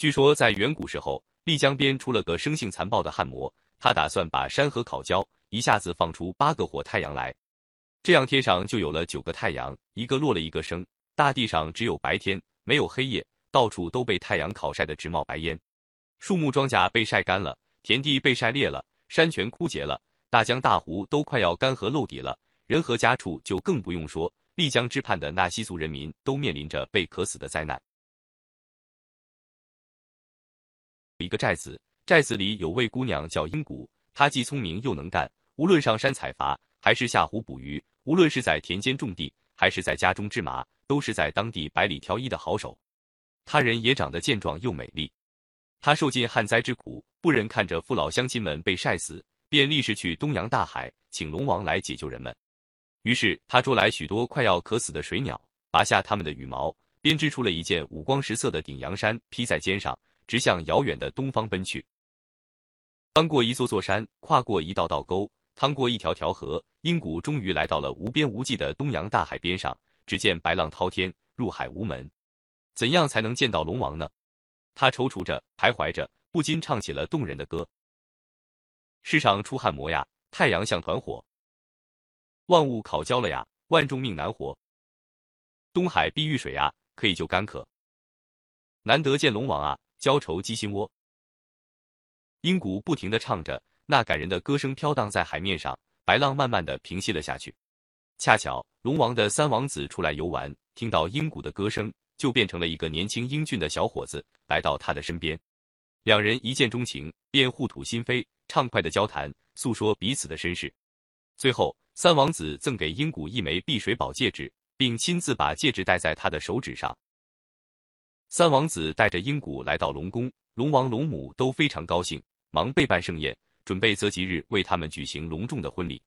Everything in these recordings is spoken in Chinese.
据说在远古时候，丽江边出了个生性残暴的汉魔，他打算把山河烤焦，一下子放出八个火太阳来，这样天上就有了九个太阳，一个落了一个生，大地上只有白天，没有黑夜，到处都被太阳烤晒得直冒白烟，树木庄稼被晒干了，田地被晒裂了，山泉枯竭了，大江大湖都快要干涸露底了，人和家畜就更不用说。丽江之畔的纳西族人民都面临着被渴死的灾难。一个寨子，寨子里有位姑娘叫英谷，她既聪明又能干，无论上山采伐，还是下湖捕鱼，无论是在田间种地，还是在家中织麻，都是在当地百里挑一的好手。她人也长得健壮又美丽。她受尽旱灾之苦，不忍看着父老乡亲们被晒死，便立誓去东洋大海，请龙王来解救人们。于是他捉来许多快要渴死的水鸟，拔下它们的羽毛，编织出了一件五光十色的顶阳衫，披在肩上，直向遥远的东方奔去。翻过一座座山，跨过一道道沟，趟过一条条河，英谷终于来到了无边无际的东洋大海边上。只见白浪滔天，入海无门。怎样才能见到龙王呢？他踌躇着，徘徊着，不禁唱起了动人的歌：世上出汗魔呀，太阳像团火。万物烤焦了呀，万众命难活。东海碧玉水啊，可以救干渴。难得见龙王啊，浇愁鸡心窝。阴谷不停的唱着，那感人的歌声飘荡在海面上，白浪慢慢的平息了下去。恰巧龙王的三王子出来游玩，听到阴谷的歌声，就变成了一个年轻英俊的小伙子，来到他的身边。两人一见钟情，便互吐心扉，畅快的交谈，诉说彼此的身世。最后。三王子赠给英谷一枚碧水宝戒指，并亲自把戒指戴在他的手指上。三王子带着英谷来到龙宫，龙王、龙母都非常高兴，忙备办盛宴，准备择吉日为他们举行隆重的婚礼。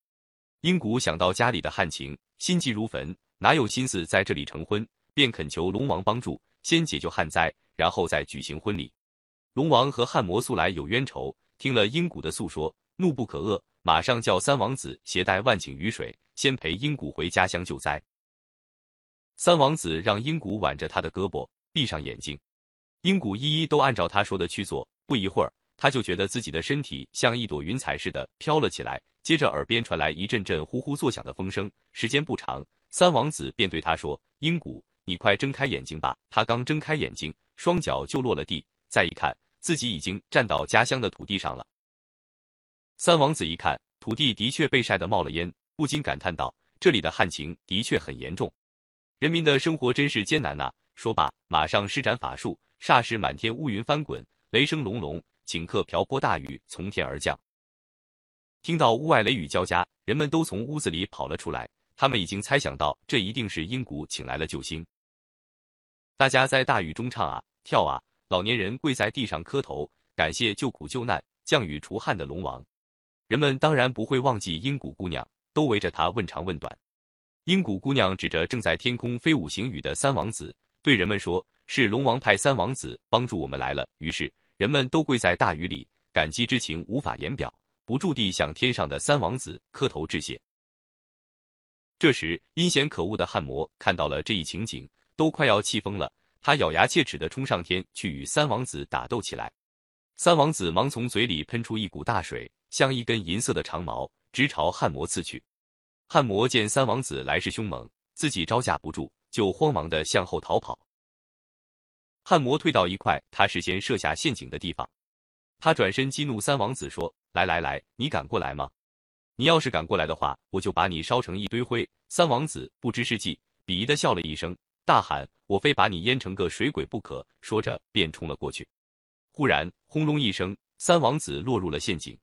英谷想到家里的旱情，心急如焚，哪有心思在这里成婚，便恳求龙王帮助，先解救旱灾，然后再举行婚礼。龙王和旱魔素来有冤仇，听了英谷的诉说，怒不可遏。马上叫三王子携带万顷雨水，先陪英谷回家乡救灾。三王子让英谷挽着他的胳膊，闭上眼睛。英谷一一都按照他说的去做。不一会儿，他就觉得自己的身体像一朵云彩似的飘了起来。接着，耳边传来一阵阵呼呼作响的风声。时间不长，三王子便对他说：“英谷，你快睁开眼睛吧。”他刚睁开眼睛，双脚就落了地。再一看，自己已经站到家乡的土地上了。三王子一看，土地的确被晒得冒了烟，不禁感叹道：“这里的旱情的确很严重，人民的生活真是艰难呐！”说罢，马上施展法术，霎时满天乌云翻滚，雷声隆隆，顷刻瓢泼大雨从天而降。听到屋外雷雨交加，人们都从屋子里跑了出来，他们已经猜想到这一定是阴谷请来了救星。大家在大雨中唱啊跳啊，老年人跪在地上磕头，感谢救苦救难、降雨除旱的龙王。人们当然不会忘记阴谷姑娘，都围着她问长问短。阴谷姑娘指着正在天空飞舞行雨的三王子，对人们说：“是龙王派三王子帮助我们来了。”于是人们都跪在大雨里，感激之情无法言表，不住地向天上的三王子磕头致谢。这时，阴险可恶的汉魔看到了这一情景，都快要气疯了，他咬牙切齿地冲上天去与三王子打斗起来。三王子忙从嘴里喷出一股大水。像一根银色的长矛，直朝汉魔刺去。汉魔见三王子来势凶猛，自己招架不住，就慌忙的向后逃跑。汉魔退到一块他事先设下陷阱的地方，他转身激怒三王子说：“来来来，你敢过来吗？你要是敢过来的话，我就把你烧成一堆灰。”三王子不知是计，鄙夷的笑了一声，大喊：“我非把你淹成个水鬼不可！”说着便冲了过去。忽然轰隆一声，三王子落入了陷阱。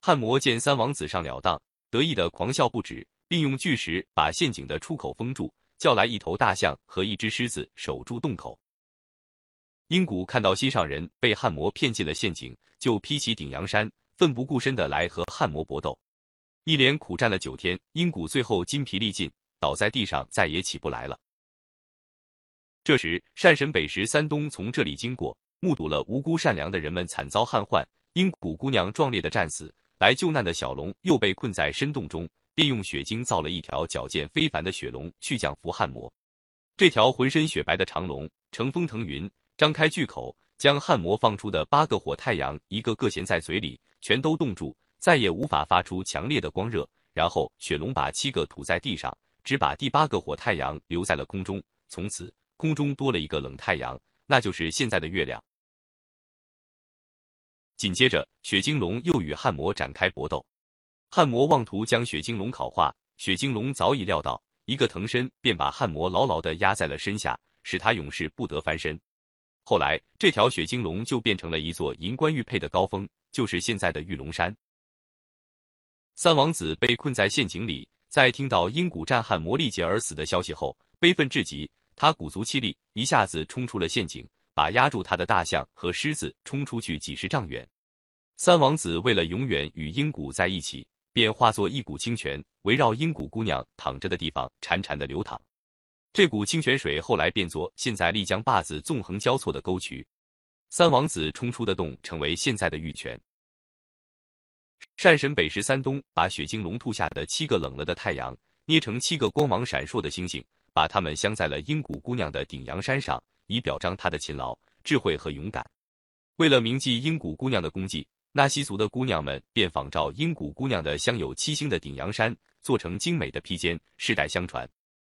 汉魔见三王子上了当，得意的狂笑不止，并用巨石把陷阱的出口封住，叫来一头大象和一只狮子守住洞口。英谷看到心上人被汉魔骗进了陷阱，就披起顶阳山，奋不顾身的来和汉魔搏斗。一连苦战了九天，英谷最后筋疲力尽，倒在地上，再也起不来了。这时，善神北石三东从这里经过，目睹了无辜善良的人们惨遭汉患，英谷姑娘壮烈的战死。来救难的小龙又被困在深洞中，便用血晶造了一条矫健非凡的雪龙去降服旱魔。这条浑身雪白的长龙乘风腾云，张开巨口，将汉魔放出的八个火太阳一个个衔在嘴里，全都冻住，再也无法发出强烈的光热。然后雪龙把七个吐在地上，只把第八个火太阳留在了空中。从此，空中多了一个冷太阳，那就是现在的月亮。紧接着，雪晶龙又与汉魔展开搏斗。汉魔妄图将雪晶龙烤化，雪晶龙早已料到，一个腾身便把汉魔牢牢地压在了身下，使他永世不得翻身。后来，这条雪晶龙就变成了一座银冠玉佩的高峰，就是现在的玉龙山。三王子被困在陷阱里，在听到阴谷战汉魔力竭而死的消息后，悲愤至极。他鼓足气力，一下子冲出了陷阱，把压住他的大象和狮子冲出去几十丈远。三王子为了永远与阴谷在一起，便化作一股清泉，围绕英谷姑娘躺着的地方潺潺的流淌。这股清泉水后来变作现在丽江坝子纵横交错的沟渠。三王子冲出的洞，成为现在的玉泉。善神北十三东把雪晶龙吐下的七个冷了的太阳捏成七个光芒闪烁的星星，把它们镶在了英谷姑娘的顶阳山上，以表彰她的勤劳、智慧和勇敢。为了铭记英谷姑娘的功绩，纳西族的姑娘们便仿照英谷姑娘的镶有七星的顶阳山，做成精美的披肩，世代相传。